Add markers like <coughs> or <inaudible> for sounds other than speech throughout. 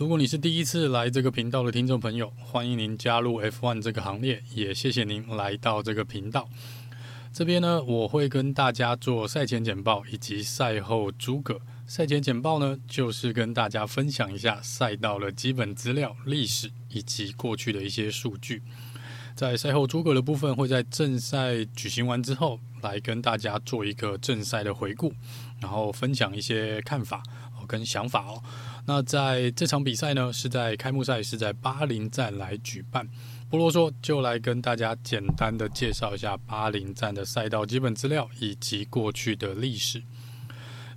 如果你是第一次来这个频道的听众朋友，欢迎您加入 F1 这个行列，也谢谢您来到这个频道。这边呢，我会跟大家做赛前简报以及赛后诸葛。赛前简报呢，就是跟大家分享一下赛道的基本资料、历史以及过去的一些数据。在赛后诸葛的部分，会在正赛举行完之后，来跟大家做一个正赛的回顾，然后分享一些看法跟想法哦。那在这场比赛呢，是在开幕赛是在巴林站来举办。不啰嗦，就来跟大家简单的介绍一下巴林站的赛道基本资料以及过去的历史。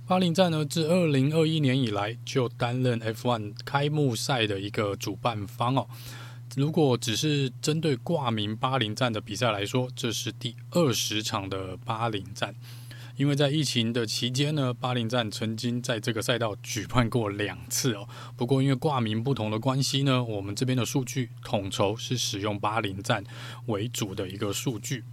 巴林站呢，自二零二一年以来就担任 F1 开幕赛的一个主办方哦。如果只是针对挂名巴林站的比赛来说，这是第二十场的巴林站。因为在疫情的期间呢，巴林站曾经在这个赛道举办过两次哦。不过因为挂名不同的关系呢，我们这边的数据统筹是使用巴林站为主的一个数据。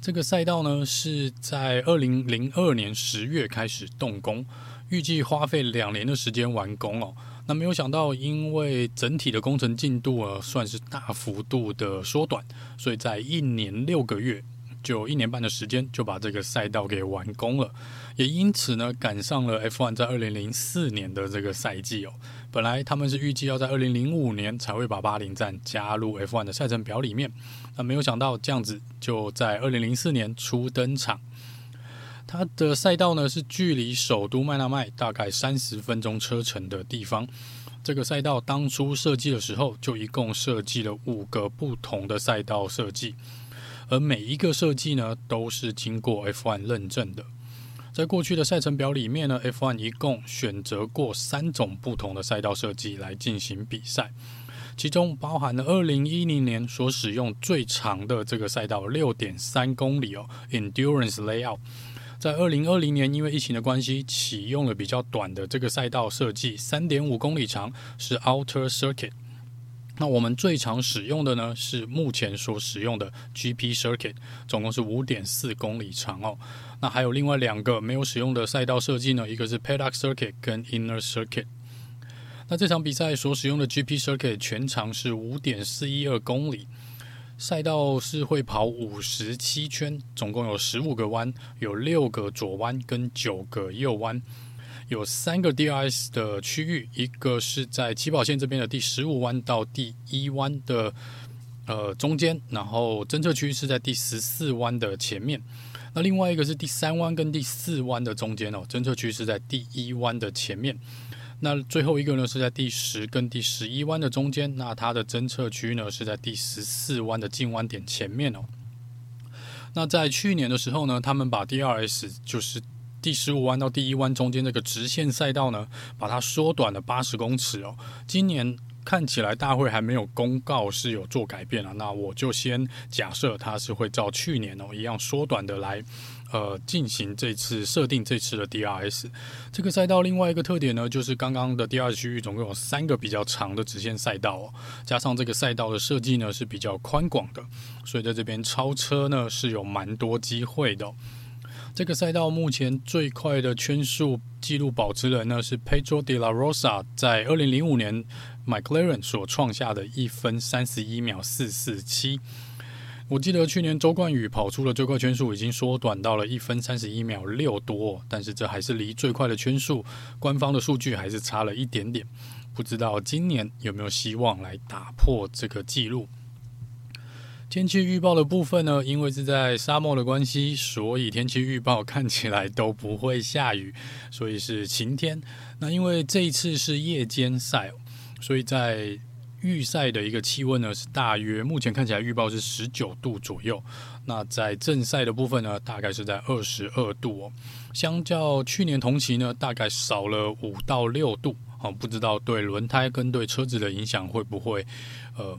这个赛道呢是在二零零二年十月开始动工，预计花费两年的时间完工哦。那没有想到，因为整体的工程进度啊算是大幅度的缩短，所以在一年六个月。就一年半的时间就把这个赛道给完工了，也因此呢赶上了 F1 在二零零四年的这个赛季哦。本来他们是预计要在二零零五年才会把巴林站加入 F1 的赛程表里面，那没有想到这样子就在二零零四年初登场。它的赛道呢是距离首都麦纳麦大概三十分钟车程的地方。这个赛道当初设计的时候就一共设计了五个不同的赛道设计。而每一个设计呢，都是经过 F1 认证的。在过去的赛程表里面呢，F1 一共选择过三种不同的赛道设计来进行比赛，其中包含了2010年所使用最长的这个赛道6.3公里哦，Endurance Layout。在2020年因为疫情的关系，启用了比较短的这个赛道设计，3.5公里长，是 Outer Circuit。那我们最常使用的呢，是目前所使用的 GP Circuit，总共是五点四公里长哦。那还有另外两个没有使用的赛道设计呢，一个是 Paddock Circuit 跟 Inner Circuit。那这场比赛所使用的 GP Circuit 全长是五点四一二公里，赛道是会跑五十七圈，总共有十五个弯，有六个左弯跟九个右弯。有三个 DRS 的区域，一个是在起跑线这边的第十五弯到第一弯的呃中间，然后侦测区是在第十四弯的前面。那另外一个是第三弯跟第四弯的中间哦，侦测区是在第一弯的前面。那最后一个呢是在第十跟第十一弯的中间，那它的侦测区呢是在第十四弯的进弯点前面哦。那在去年的时候呢，他们把 DRS 就是。第十五弯到第一弯中间这个直线赛道呢，把它缩短了八十公尺哦。今年看起来大会还没有公告是有做改变啊，那我就先假设它是会照去年哦一样缩短的来呃进行这次设定这次的 DRS。这个赛道另外一个特点呢，就是刚刚的 DRS 区域总共有三个比较长的直线赛道哦，加上这个赛道的设计呢是比较宽广的，所以在这边超车呢是有蛮多机会的。这个赛道目前最快的圈速纪录保持人呢是 Pedro de la Rosa，在二零零五年 McLaren 所创下的一分三十一秒四四七。我记得去年周冠宇跑出的最快圈速已经缩短到了一分三十一秒六多，但是这还是离最快的圈速，官方的数据还是差了一点点。不知道今年有没有希望来打破这个纪录？天气预报的部分呢，因为是在沙漠的关系，所以天气预报看起来都不会下雨，所以是晴天。那因为这一次是夜间赛，所以在预赛的一个气温呢是大约，目前看起来预报是十九度左右。那在正赛的部分呢，大概是在二十二度哦，相较去年同期呢，大概少了五到六度。哦，不知道对轮胎跟对车子的影响会不会呃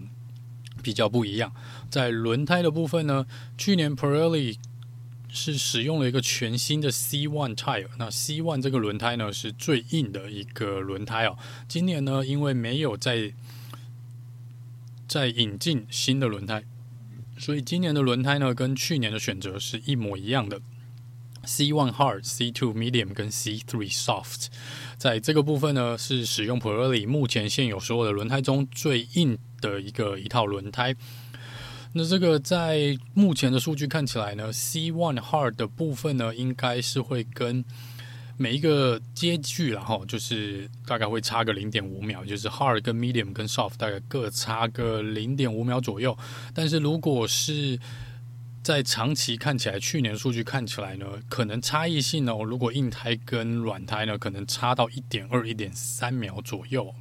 比较不一样。在轮胎的部分呢，去年 Pirelli 是使用了一个全新的 C1 tire，那 C1 这个轮胎呢是最硬的一个轮胎哦。今年呢，因为没有再再引进新的轮胎，所以今年的轮胎呢跟去年的选择是一模一样的，C1 hard、C2 medium 跟 C3 soft。在这个部分呢，是使用 Pirelli 目前现有所有的轮胎中最硬的一个一套轮胎。那这个在目前的数据看起来呢，C one Hard 的部分呢，应该是会跟每一个阶距，然后就是大概会差个零点五秒，就是 Hard 跟 Medium 跟 Soft 大概各差个零点五秒左右。但是如果是在长期看起来，去年数据看起来呢，可能差异性呢，如果硬胎跟软胎呢，可能差到一点二、一点三秒左右。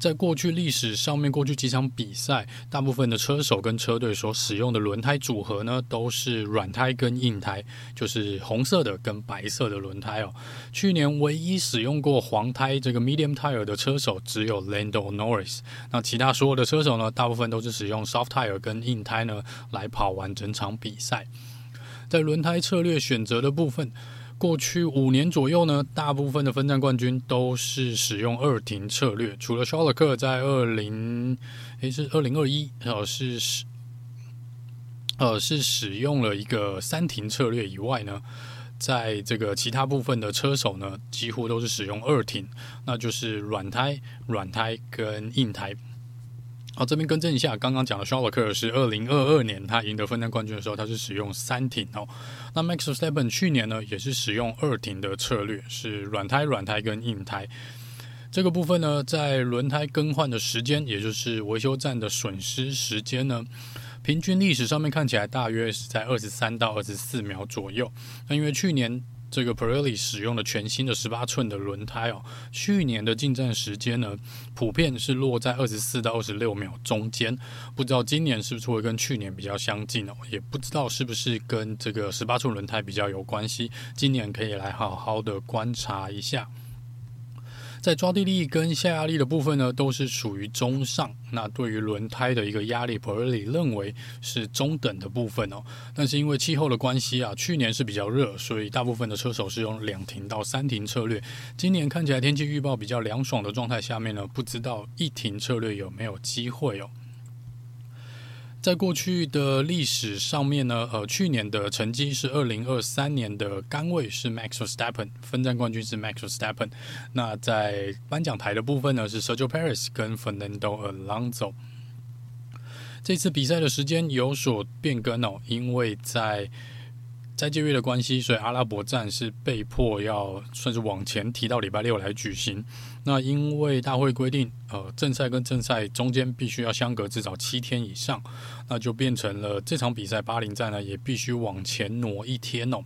在过去历史上面，过去几场比赛，大部分的车手跟车队所使用的轮胎组合呢，都是软胎跟硬胎，就是红色的跟白色的轮胎哦。去年唯一使用过黄胎这个 medium tire 的车手只有 Lando Norris，那其他所有的车手呢，大部分都是使用 soft tire 跟硬胎呢来跑完整场比赛。在轮胎策略选择的部分。过去五年左右呢，大部分的分站冠军都是使用二停策略，除了肖勒克在二零，诶是二零二一，呃是使，呃是使用了一个三停策略以外呢，在这个其他部分的车手呢，几乎都是使用二停，那就是软胎、软胎跟硬胎。好，这边更正一下，刚刚讲的肖勒克是二零二二年他赢得分站冠军的时候，他是使用三停哦。那 Max Verstappen 去年呢，也是使用二停的策略，是软胎、软胎跟硬胎。这个部分呢，在轮胎更换的时间，也就是维修站的损失时间呢，平均历史上面看起来大约是在二十三到二十四秒左右。那因为去年。这个 Pirelli 使用的全新的十八寸的轮胎哦，去年的进站时间呢，普遍是落在二十四到二十六秒中间，不知道今年是不是会跟去年比较相近哦，也不知道是不是跟这个十八寸轮胎比较有关系，今年可以来好好的观察一下。在抓地力跟下压力的部分呢，都是属于中上。那对于轮胎的一个压力普尔里认为是中等的部分哦。但是因为气候的关系啊，去年是比较热，所以大部分的车手是用两停到三停策略。今年看起来天气预报比较凉爽的状态下面呢，不知道一停策略有没有机会哦。在过去的历史上面呢，呃，去年的成绩是二零二三年的杆位是 Max Verstappen，分站冠军是 Max Verstappen。那在颁奖台的部分呢，是 Sergio p a r i s 跟 Fernando Alonso。这次比赛的时间有所变更哦，因为在斋戒月的关系，所以阿拉伯站是被迫要算是往前提到礼拜六来举行。那因为大会规定，呃，正赛跟正赛中间必须要相隔至少七天以上，那就变成了这场比赛巴林站呢也必须往前挪一天哦。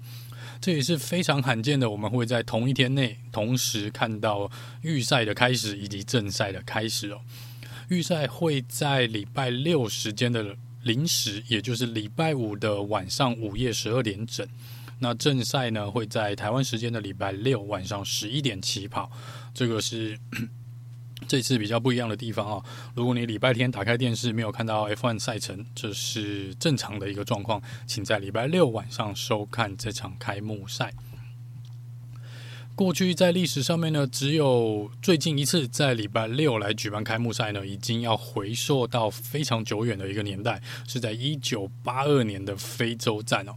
这也是非常罕见的，我们会在同一天内同时看到预赛的开始以及正赛的开始哦。预赛会在礼拜六时间的。零时，也就是礼拜五的晚上午夜十二点整。那正赛呢，会在台湾时间的礼拜六晚上十一点起跑。这个是 <coughs> 这次比较不一样的地方啊。如果你礼拜天打开电视没有看到 F1 赛程，这是正常的一个状况，请在礼拜六晚上收看这场开幕赛。过去在历史上面呢，只有最近一次在礼拜六来举办开幕赛呢，已经要回溯到非常久远的一个年代，是在一九八二年的非洲站哦。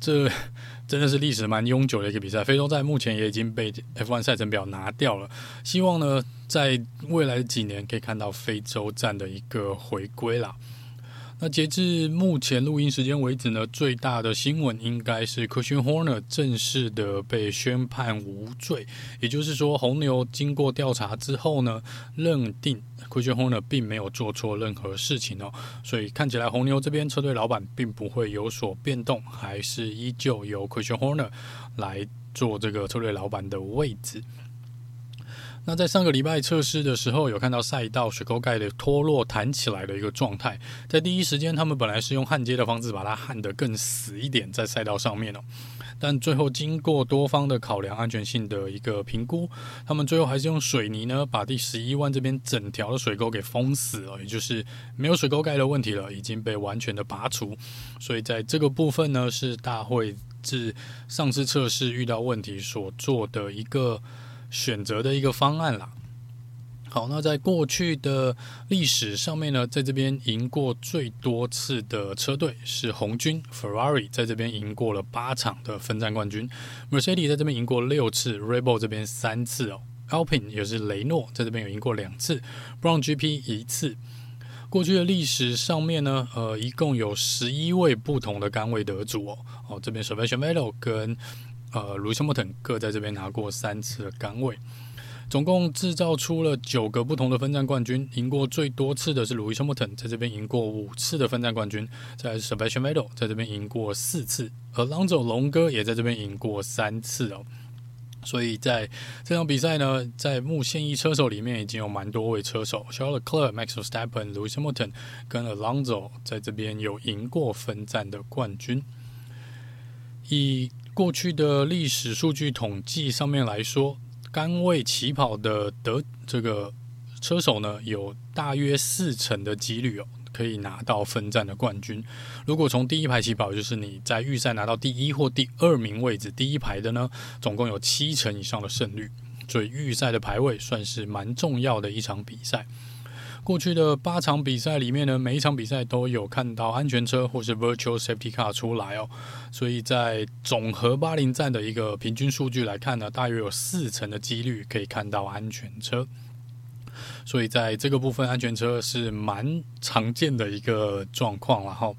这 <laughs> 真的是历史蛮悠久的一个比赛。非洲站目前也已经被 F1 赛程表拿掉了，希望呢，在未来的几年可以看到非洲站的一个回归啦。那截至目前录音时间为止呢，最大的新闻应该是 Christian Horner 正式的被宣判无罪，也就是说，红牛经过调查之后呢，认定 Christian Horner 并没有做错任何事情哦，所以看起来红牛这边车队老板并不会有所变动，还是依旧由 Christian Horner 来做这个车队老板的位置。那在上个礼拜测试的时候，有看到赛道水沟盖的脱落弹起来的一个状态。在第一时间，他们本来是用焊接的方式把它焊得更死一点，在赛道上面哦。但最后经过多方的考量，安全性的一个评估，他们最后还是用水泥呢，把第十一弯这边整条的水沟给封死了，也就是没有水沟盖的问题了，已经被完全的拔除。所以在这个部分呢，是大会自上次测试遇到问题所做的一个。选择的一个方案啦。好，那在过去的历史上面呢，在这边赢过最多次的车队是红军 Ferrari，在这边赢过了八场的分站冠军；Mercedes 在这边赢过六次 rebo 这边三次哦；Alpine 也是雷诺在这边有赢过两次，Brown GP 一次。过去的历史上面呢，呃，一共有十一位不同的杆位得主哦。哦，这边 Sebastian Vettel 跟呃，路易斯·莫腾各在这边拿过三次的杆位，总共制造出了九个不同的分站冠军。赢过最多次的是路易斯·莫腾，在这边赢过五次的分站冠军。再来是 Sebastian Vettel，在这边赢过四次，而朗佐龙哥也在这边赢过三次哦。所以在这场比赛呢，在目现役车手里面已经有蛮多位车手，Charles Leclerc、Max Verstappen、路易斯·莫腾跟 Alonso 在这边有赢过分站的冠军。以过去的历史数据统计上面来说，杆位起跑的得这个车手呢，有大约四成的几率哦，可以拿到分站的冠军。如果从第一排起跑，就是你在预赛拿到第一或第二名位置，第一排的呢，总共有七成以上的胜率。所以预赛的排位算是蛮重要的一场比赛。过去的八场比赛里面呢，每一场比赛都有看到安全车或是 Virtual Safety Car 出来哦，所以在总和巴林站的一个平均数据来看呢，大约有四成的几率可以看到安全车，所以在这个部分，安全车是蛮常见的一个状况。了哈，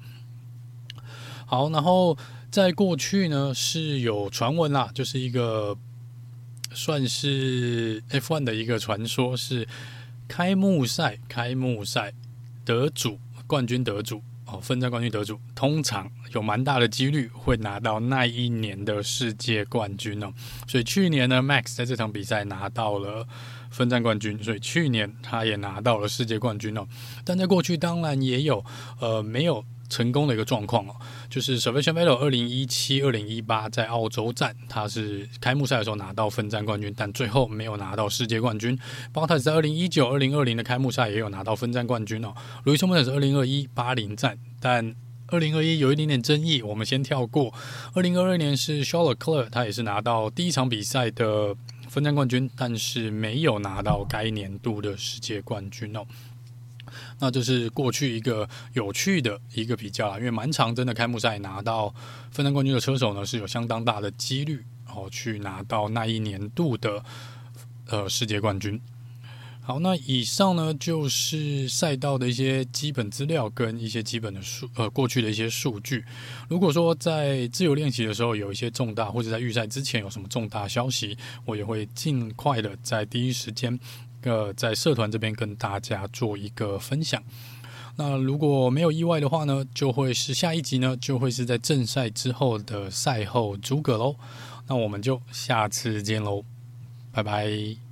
好，然后在过去呢是有传闻啦，就是一个算是 F1 的一个传说是。开幕赛，开幕赛得主，冠军得主哦，分站冠军得主，通常有蛮大的几率会拿到那一年的世界冠军哦。所以去年呢，Max 在这场比赛拿到了分站冠军，所以去年他也拿到了世界冠军哦。但在过去，当然也有呃没有。成功的一个状况哦，就是 Sebastian Vettel 二零一七、二零一八在澳洲站，他是开幕赛的时候拿到分站冠军，但最后没有拿到世界冠军。Bottas 在二零一九、二零二零的开幕赛也有拿到分站冠军哦。路易斯·莫特是二零二一巴林站，但二零二一有一点点争议，我们先跳过。二零二二年是 Charles Leclerc，他也是拿到第一场比赛的分站冠军，但是没有拿到该年度的世界冠军哦。那这是过去一个有趣的一个比较啦，因为蛮长，真的开幕赛拿到分站冠军的车手呢，是有相当大的几率哦，去拿到那一年度的呃世界冠军。好，那以上呢就是赛道的一些基本资料跟一些基本的数呃过去的一些数据。如果说在自由练习的时候有一些重大，或者在预赛之前有什么重大消息，我也会尽快的在第一时间。呃，在社团这边跟大家做一个分享。那如果没有意外的话呢，就会是下一集呢，就会是在正赛之后的赛后诸葛喽。那我们就下次见喽，拜拜。